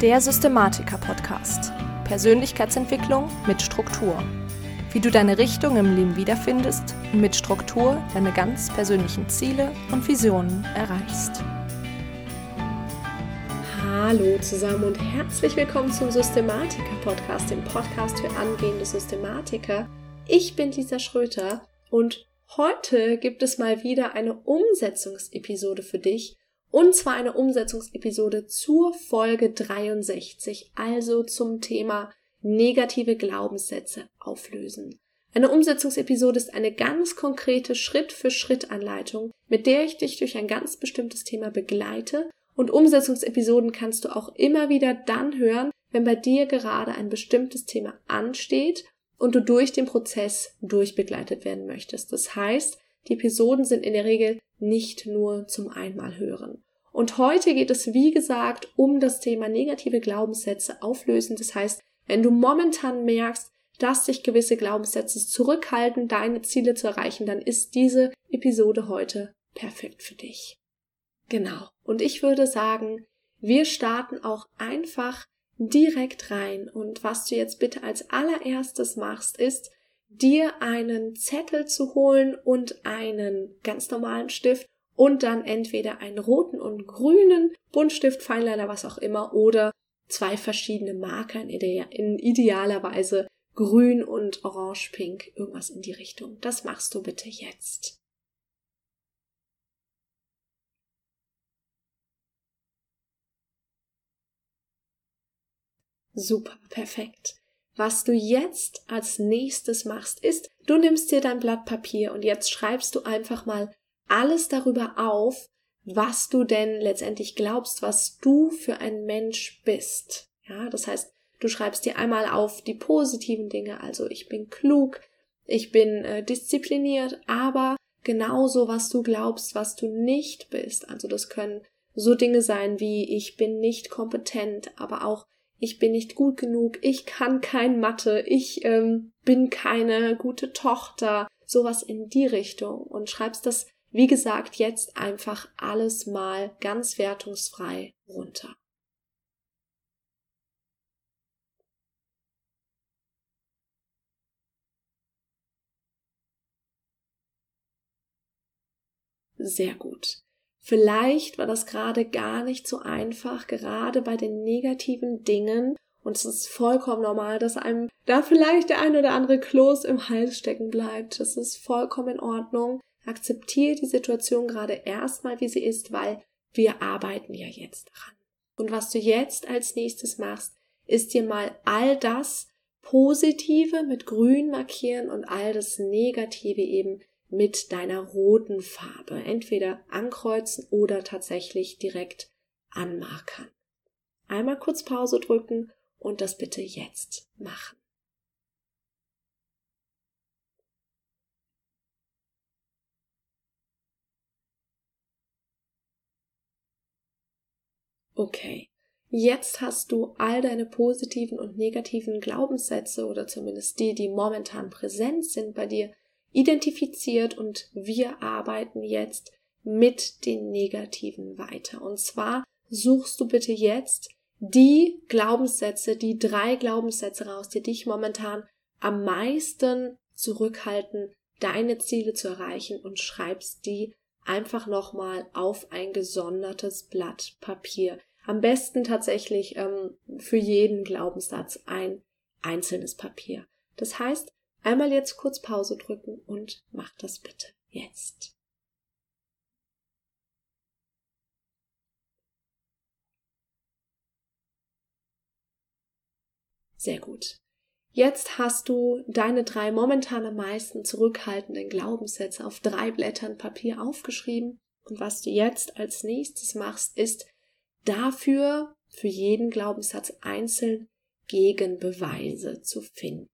Der Systematiker-Podcast. Persönlichkeitsentwicklung mit Struktur. Wie du deine Richtung im Leben wiederfindest und mit Struktur deine ganz persönlichen Ziele und Visionen erreichst. Hallo zusammen und herzlich willkommen zum Systematiker-Podcast, dem Podcast für angehende Systematiker. Ich bin Lisa Schröter und heute gibt es mal wieder eine Umsetzungsepisode für dich und zwar eine Umsetzungsepisode zur Folge 63, also zum Thema negative Glaubenssätze auflösen. Eine Umsetzungsepisode ist eine ganz konkrete Schritt-für-Schritt-Anleitung, mit der ich dich durch ein ganz bestimmtes Thema begleite. Und Umsetzungsepisoden kannst du auch immer wieder dann hören, wenn bei dir gerade ein bestimmtes Thema ansteht und du durch den Prozess durchbegleitet werden möchtest. Das heißt, die Episoden sind in der Regel nicht nur zum Einmalhören. Und heute geht es, wie gesagt, um das Thema negative Glaubenssätze auflösen. Das heißt, wenn du momentan merkst, dass sich gewisse Glaubenssätze zurückhalten, deine Ziele zu erreichen, dann ist diese Episode heute perfekt für dich. Genau. Und ich würde sagen, wir starten auch einfach direkt rein. Und was du jetzt bitte als allererstes machst, ist, dir einen Zettel zu holen und einen ganz normalen Stift und dann entweder einen roten und grünen Buntstift, Feinliner, was auch immer, oder zwei verschiedene Marker in, in idealer Weise grün und orange-pink, irgendwas in die Richtung. Das machst du bitte jetzt. Super, perfekt. Was du jetzt als nächstes machst, ist, du nimmst dir dein Blatt Papier und jetzt schreibst du einfach mal alles darüber auf, was du denn letztendlich glaubst, was du für ein Mensch bist. Ja, das heißt, du schreibst dir einmal auf die positiven Dinge, also ich bin klug, ich bin äh, diszipliniert, aber genauso, was du glaubst, was du nicht bist. Also das können so Dinge sein wie ich bin nicht kompetent, aber auch ich bin nicht gut genug, ich kann kein Mathe, ich ähm, bin keine gute Tochter, sowas in die Richtung und schreibst das, wie gesagt, jetzt einfach alles mal ganz wertungsfrei runter. Sehr gut. Vielleicht war das gerade gar nicht so einfach, gerade bei den negativen Dingen. Und es ist vollkommen normal, dass einem da vielleicht der ein oder andere Kloß im Hals stecken bleibt. Das ist vollkommen in Ordnung. Akzeptiere die Situation gerade erstmal, wie sie ist, weil wir arbeiten ja jetzt dran. Und was du jetzt als nächstes machst, ist dir mal all das Positive mit grün markieren und all das Negative eben mit deiner roten Farbe. Entweder ankreuzen oder tatsächlich direkt anmarkern. Einmal kurz Pause drücken und das bitte jetzt machen. Okay, jetzt hast du all deine positiven und negativen Glaubenssätze oder zumindest die, die momentan präsent sind bei dir, identifiziert und wir arbeiten jetzt mit den negativen weiter. Und zwar suchst du bitte jetzt die Glaubenssätze, die drei Glaubenssätze raus, die dich momentan am meisten zurückhalten, deine Ziele zu erreichen und schreibst die einfach nochmal auf ein gesondertes Blatt Papier. Am besten tatsächlich ähm, für jeden Glaubenssatz ein einzelnes Papier. Das heißt, Einmal jetzt kurz Pause drücken und mach das bitte jetzt. Sehr gut. Jetzt hast du deine drei momentan am meisten zurückhaltenden Glaubenssätze auf drei Blättern Papier aufgeschrieben. Und was du jetzt als nächstes machst, ist dafür für jeden Glaubenssatz einzeln Gegenbeweise zu finden.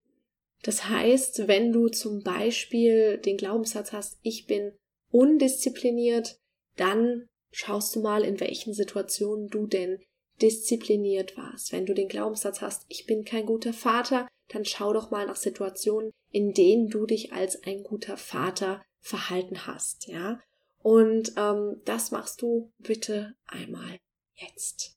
Das heißt, wenn du zum Beispiel den Glaubenssatz hast, ich bin undiszipliniert, dann schaust du mal, in welchen Situationen du denn diszipliniert warst. Wenn du den Glaubenssatz hast, ich bin kein guter Vater, dann schau doch mal nach Situationen, in denen du dich als ein guter Vater verhalten hast, ja. Und ähm, das machst du bitte einmal jetzt.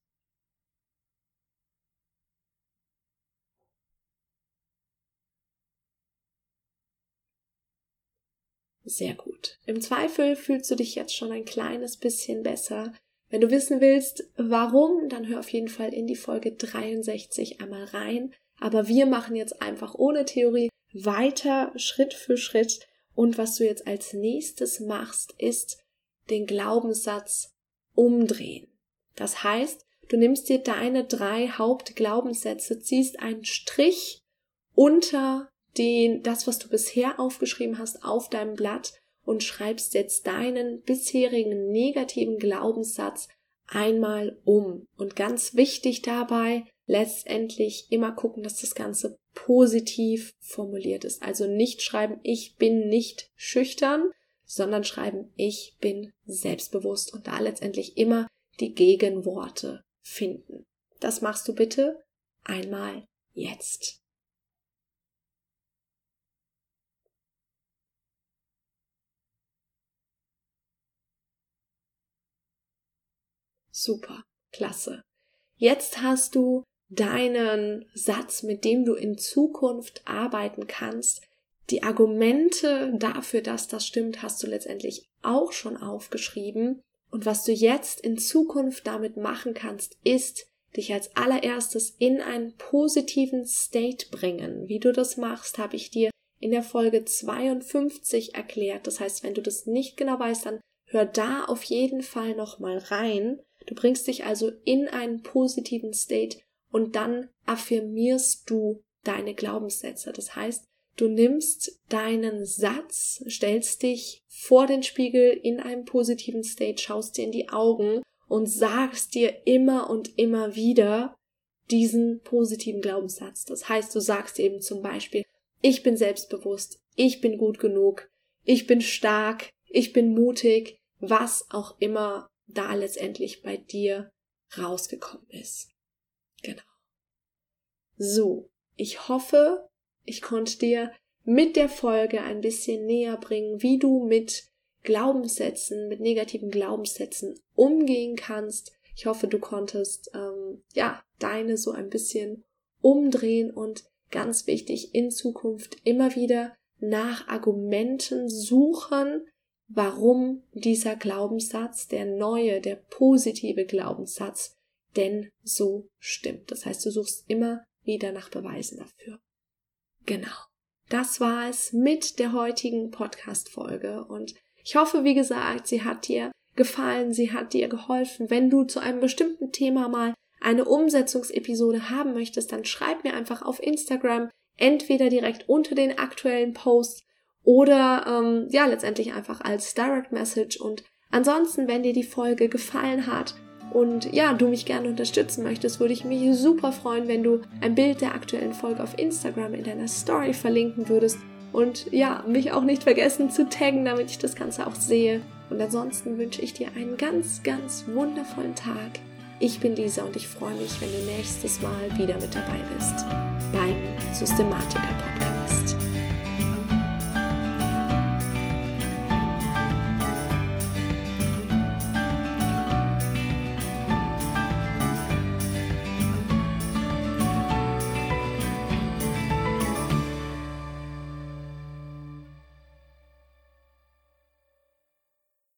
Sehr gut. Im Zweifel fühlst du dich jetzt schon ein kleines bisschen besser. Wenn du wissen willst, warum, dann hör auf jeden Fall in die Folge 63 einmal rein. Aber wir machen jetzt einfach ohne Theorie weiter, Schritt für Schritt. Und was du jetzt als nächstes machst, ist den Glaubenssatz umdrehen. Das heißt, du nimmst dir deine drei Hauptglaubenssätze, ziehst einen Strich unter den, das, was du bisher aufgeschrieben hast, auf deinem Blatt und schreibst jetzt deinen bisherigen negativen Glaubenssatz einmal um. Und ganz wichtig dabei, letztendlich immer gucken, dass das Ganze positiv formuliert ist. Also nicht schreiben, ich bin nicht schüchtern, sondern schreiben, ich bin selbstbewusst und da letztendlich immer die Gegenworte finden. Das machst du bitte einmal jetzt. Super, klasse. Jetzt hast du deinen Satz, mit dem du in Zukunft arbeiten kannst. Die Argumente dafür, dass das stimmt, hast du letztendlich auch schon aufgeschrieben. Und was du jetzt in Zukunft damit machen kannst, ist, dich als allererstes in einen positiven State bringen. Wie du das machst, habe ich dir in der Folge 52 erklärt. Das heißt, wenn du das nicht genau weißt, dann hör da auf jeden Fall nochmal rein. Du bringst dich also in einen positiven State und dann affirmierst du deine Glaubenssätze. Das heißt, du nimmst deinen Satz, stellst dich vor den Spiegel in einem positiven State, schaust dir in die Augen und sagst dir immer und immer wieder diesen positiven Glaubenssatz. Das heißt, du sagst eben zum Beispiel, ich bin selbstbewusst, ich bin gut genug, ich bin stark, ich bin mutig, was auch immer da letztendlich bei dir rausgekommen ist. Genau. So, ich hoffe, ich konnte dir mit der Folge ein bisschen näher bringen, wie du mit Glaubenssätzen, mit negativen Glaubenssätzen umgehen kannst. Ich hoffe, du konntest ähm, ja deine so ein bisschen umdrehen und ganz wichtig in Zukunft immer wieder nach Argumenten suchen, warum dieser Glaubenssatz, der neue, der positive Glaubenssatz, denn so stimmt. Das heißt, du suchst immer wieder nach Beweisen dafür. Genau. Das war es mit der heutigen Podcast-Folge und ich hoffe, wie gesagt, sie hat dir gefallen, sie hat dir geholfen. Wenn du zu einem bestimmten Thema mal eine Umsetzungsepisode haben möchtest, dann schreib mir einfach auf Instagram, entweder direkt unter den aktuellen Posts oder ähm, ja, letztendlich einfach als Direct Message. Und ansonsten, wenn dir die Folge gefallen hat und ja, du mich gerne unterstützen möchtest, würde ich mich super freuen, wenn du ein Bild der aktuellen Folge auf Instagram in deiner Story verlinken würdest. Und ja, mich auch nicht vergessen zu taggen, damit ich das Ganze auch sehe. Und ansonsten wünsche ich dir einen ganz, ganz wundervollen Tag. Ich bin Lisa und ich freue mich, wenn du nächstes Mal wieder mit dabei bist beim Systematiker